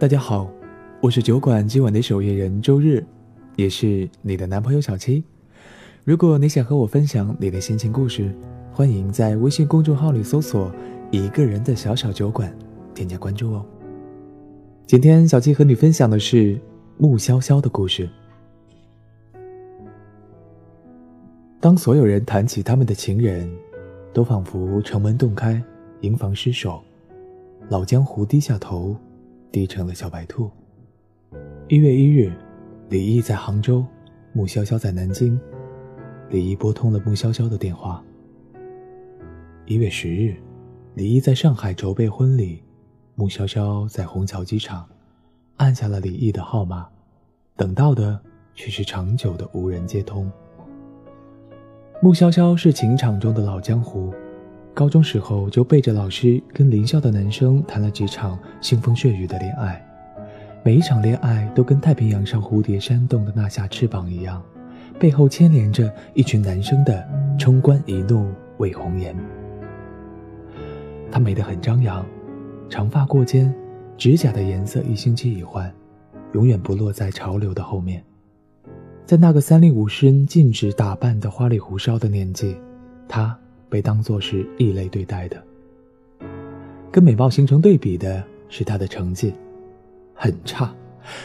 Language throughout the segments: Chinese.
大家好，我是酒馆今晚的守夜人周日，也是你的男朋友小七。如果你想和我分享你的心情故事，欢迎在微信公众号里搜索“一个人的小小酒馆”，添加关注哦。今天小七和你分享的是穆潇潇的故事。当所有人谈起他们的情人，都仿佛城门洞开，营房失守，老江湖低下头。低成了小白兔。一月一日，李毅在杭州，穆潇潇在南京。李毅拨通了穆潇潇的电话。一月十日，李毅在上海筹备婚礼，穆潇潇在虹桥机场，按下了李毅的号码，等到的却是长久的无人接通。穆潇潇是情场中的老江湖。高中时候就背着老师跟邻校的男生谈了几场腥风血雨的恋爱，每一场恋爱都跟太平洋上蝴蝶扇动的那下翅膀一样，背后牵连着一群男生的冲冠一怒为红颜。她美得很张扬，长发过肩，指甲的颜色一星期一换，永远不落在潮流的后面。在那个三令五申禁止打扮的花里胡哨的年纪，她。被当作是异类对待的。跟美貌形成对比的是他的成绩，很差，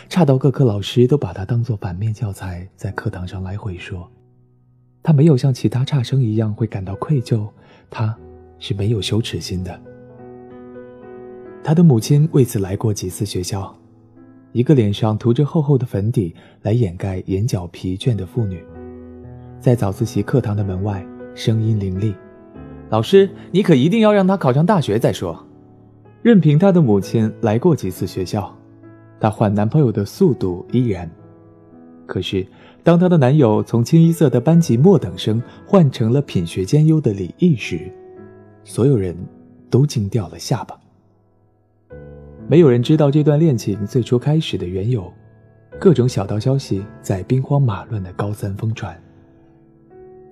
差到各科老师都把他当做反面教材，在课堂上来回说。他没有像其他差生一样会感到愧疚，他是没有羞耻心的。他的母亲为此来过几次学校，一个脸上涂着厚厚的粉底来掩盖眼角疲倦的妇女，在早自习课堂的门外，声音凌厉。老师，你可一定要让她考上大学再说。任凭她的母亲来过几次学校，她换男朋友的速度依然。可是，当她的男友从清一色的班级末等生换成了品学兼优的李毅时，所有人都惊掉了下巴。没有人知道这段恋情最初开始的缘由，各种小道消息在兵荒马乱的高三疯传。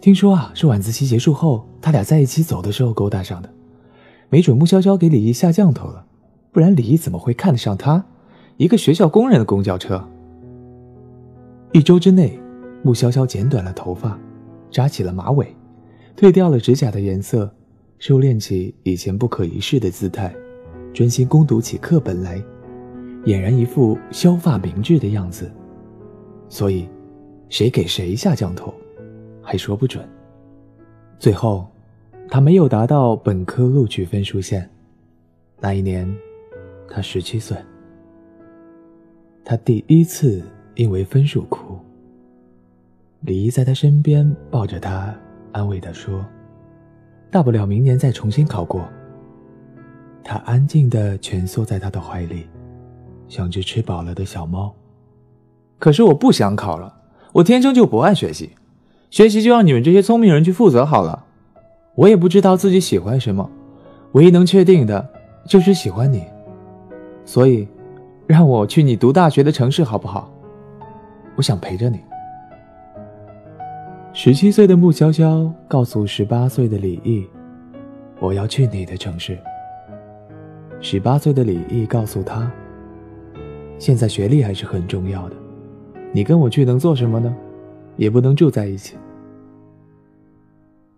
听说啊，是晚自习结束后，他俩在一起走的时候勾搭上的。没准穆潇潇给李毅下降头了，不然李毅怎么会看得上他？一个学校工人的公交车。一周之内，穆潇潇剪短了头发，扎起了马尾，褪掉了指甲的颜色，收敛起以前不可一世的姿态，专心攻读起课本来，俨然一副削发明志的样子。所以，谁给谁下降头？还说不准。最后，他没有达到本科录取分数线。那一年，他十七岁。他第一次因为分数哭。李姨在他身边抱着他，安慰他说：“大不了明年再重新考过。”他安静地蜷缩在他的怀里，像只吃饱了的小猫。可是我不想考了，我天生就不爱学习。学习就让你们这些聪明人去负责好了，我也不知道自己喜欢什么，唯一能确定的就是喜欢你，所以，让我去你读大学的城市好不好？我想陪着你。十七岁的穆潇潇告诉十八岁的李毅：“我要去你的城市。”十八岁的李毅告诉他：“现在学历还是很重要的，你跟我去能做什么呢？也不能住在一起。”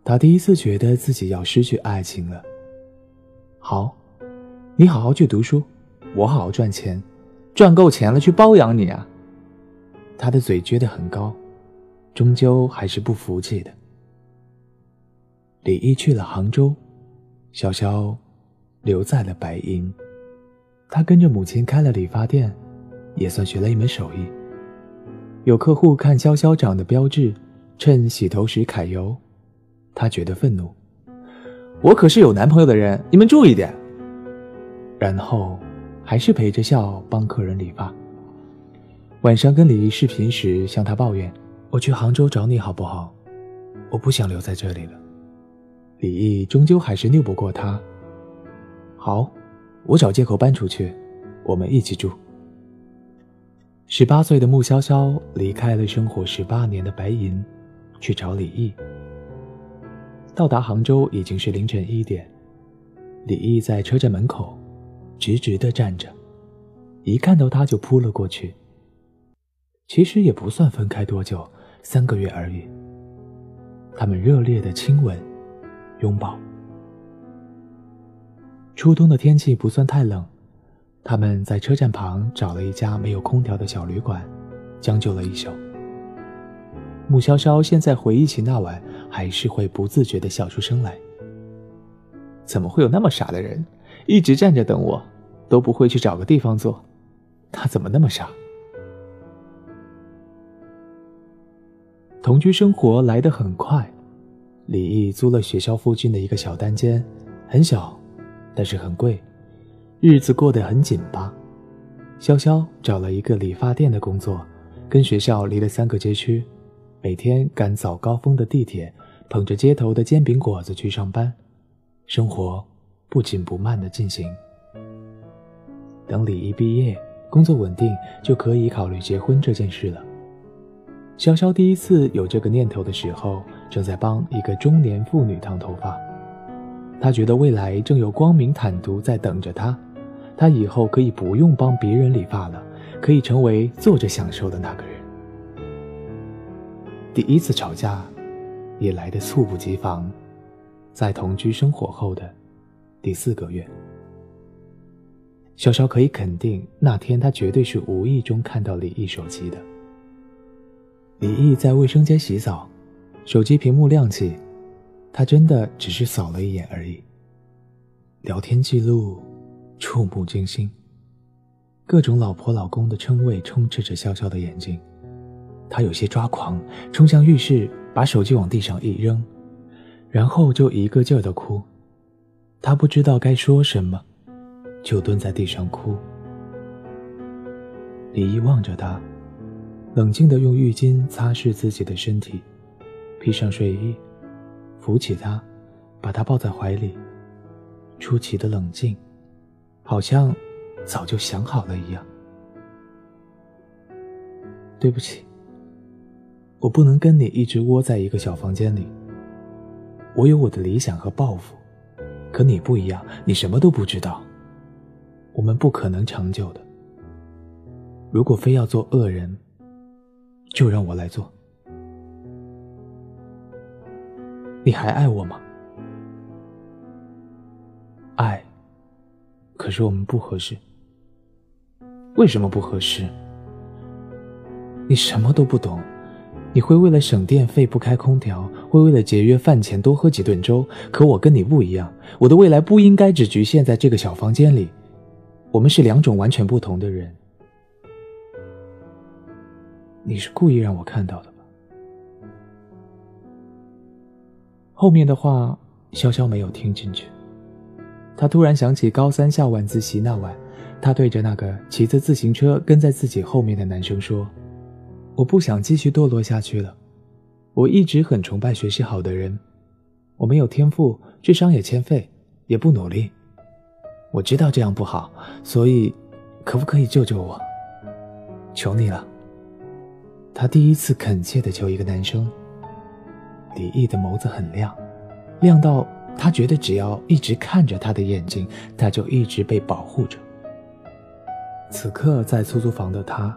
他第一次觉得自己要失去爱情了。好，你好好去读书，我好好赚钱，赚够钱了去包养你啊。他的嘴撅得很高，终究还是不服气的。李毅去了杭州，潇潇留在了白银。他跟着母亲开了理发店，也算学了一门手艺。有客户看潇潇长的标志，趁洗头时揩油。他觉得愤怒，我可是有男朋友的人，你们注意点。然后，还是陪着笑帮客人理发。晚上跟李毅视频时，向他抱怨：“我去杭州找你好不好？我不想留在这里了。”李毅终究还是拗不过他。好，我找借口搬出去，我们一起住。十八岁的穆潇潇离开了生活十八年的白银，去找李毅。到达杭州已经是凌晨一点，李毅在车站门口直直地站着，一看到他就扑了过去。其实也不算分开多久，三个月而已。他们热烈的亲吻、拥抱。初冬的天气不算太冷，他们在车站旁找了一家没有空调的小旅馆，将就了一宿。穆潇潇现在回忆起那晚，还是会不自觉的笑出声来。怎么会有那么傻的人，一直站着等我，都不会去找个地方坐？他怎么那么傻？同居生活来得很快，李毅租了学校附近的一个小单间，很小，但是很贵，日子过得很紧巴。潇潇找了一个理发店的工作，跟学校离了三个街区，每天赶早高峰的地铁，捧着街头的煎饼果子去上班，生活不紧不慢地进行。等李毅毕业，工作稳定，就可以考虑结婚这件事了。潇潇第一次有这个念头的时候，正在帮一个中年妇女烫头发。他觉得未来正有光明坦途在等着他，他以后可以不用帮别人理发了，可以成为坐着享受的那个人。第一次吵架，也来得猝不及防，在同居生活后的第四个月。小邵可以肯定，那天他绝对是无意中看到李毅手机的。李毅在卫生间洗澡，手机屏幕亮起，他真的只是扫了一眼而已。聊天记录，触目惊心，各种老婆老公的称谓充斥着潇潇的眼睛，他有些抓狂，冲向浴室，把手机往地上一扔，然后就一个劲儿的哭。他不知道该说什么，就蹲在地上哭。李毅望着他。冷静地用浴巾擦拭自己的身体，披上睡衣，扶起他，把他抱在怀里，出奇的冷静，好像早就想好了一样。对不起，我不能跟你一直窝在一个小房间里。我有我的理想和抱负，可你不一样，你什么都不知道。我们不可能长久的。如果非要做恶人。就让我来做。你还爱我吗？可是我们不合适。为什么不合适？你什么都不懂。你会为了省电费不开空调，会为了节约饭钱多喝几顿粥。可我跟你不一样，我的未来不应该只局限在这个小房间里。我们是两种完全不同的人。你是故意让我看到的吧？后面的话，潇潇没有听进去。他突然想起高三下晚自习那晚，他对着那个骑着自行车跟在自己后面的男生说：“我不想继续堕落下去了。我一直很崇拜学习好的人，我没有天赋，智商也欠费，也不努力。我知道这样不好，所以，可不可以救救我？求你了。”他第一次恳切地求一个男生。李毅的眸子很亮，亮到他觉得只要一直看着他的眼睛，他就一直被保护着。此刻在出租房的他，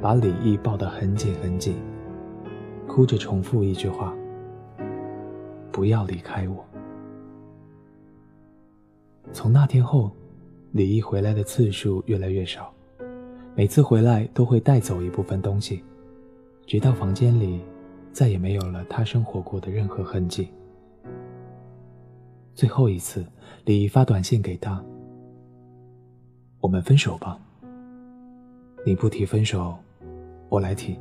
把李毅抱得很紧很紧，哭着重复一句话：“不要离开我。”从那天后，李毅回来的次数越来越少，每次回来都会带走一部分东西。直到房间里再也没有了他生活过的任何痕迹。最后一次，李毅发短信给他：“我们分手吧。你不提分手，我来提。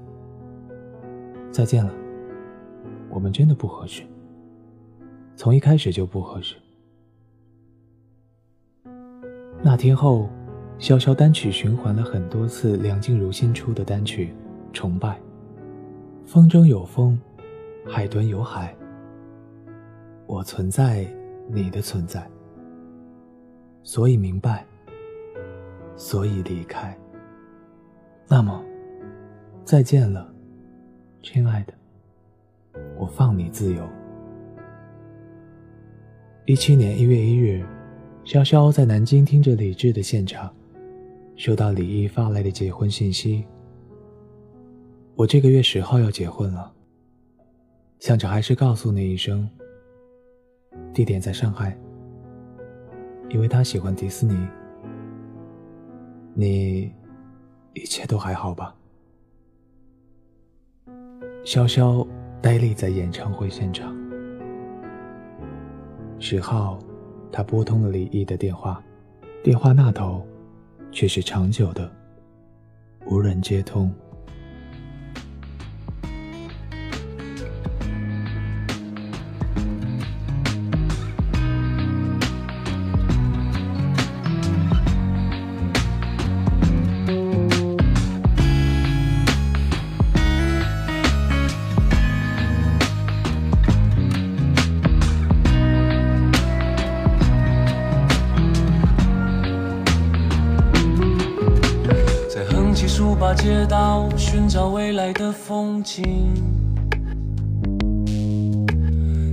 再见了，我们真的不合适，从一开始就不合适。”那天后，潇潇单曲循环了很多次梁静茹新出的单曲《崇拜》。风中有风，海豚有海。我存在，你的存在。所以明白，所以离开。那么，再见了，亲爱的。我放你自由。一七年一月一日，潇潇在南京听着李志的现场，收到李毅发来的结婚信息。我这个月十号要结婚了，想着还是告诉你一声。地点在上海，因为他喜欢迪士尼。你一切都还好吧？潇潇呆立在演唱会现场。十号，他拨通了李毅的电话，电话那头却是长久的无人接通。把街道寻找未来的风景，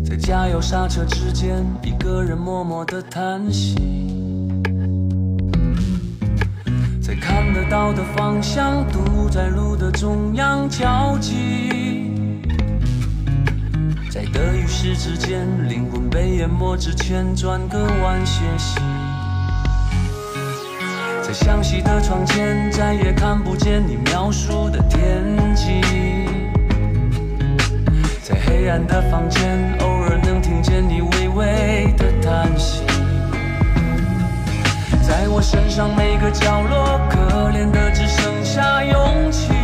在加油刹车之间，一个人默默的叹息，在看得到的方向，堵在路的中央交集，在得与失之间，灵魂被淹没之前，转个弯歇息。在向西的窗前，再也看不见你描述的天际。在黑暗的房间，偶尔能听见你微微的叹息。在我身上每个角落，可怜的只剩下勇气。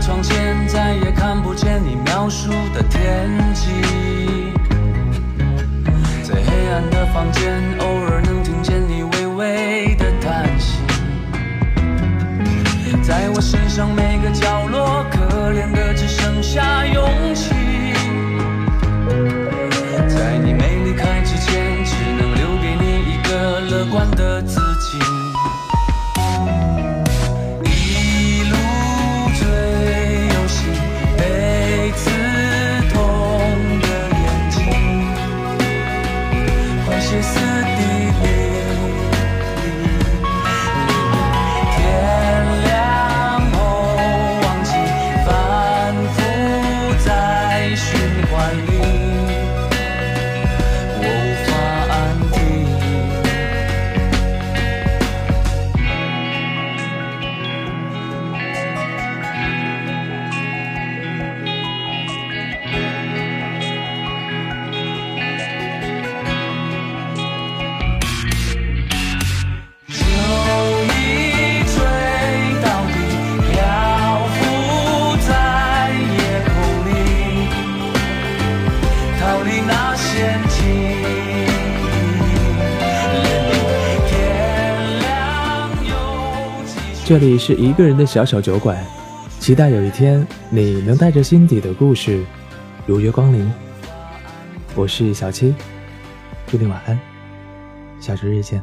窗前再也看不见你描述的天际，在黑暗的房间，偶尔能听见你微微的叹息。在我身上每个角落，可怜的只剩下勇气。这里是一个人的小小酒馆，期待有一天你能带着心底的故事如约光临。我是小七，祝你晚安，下周日见。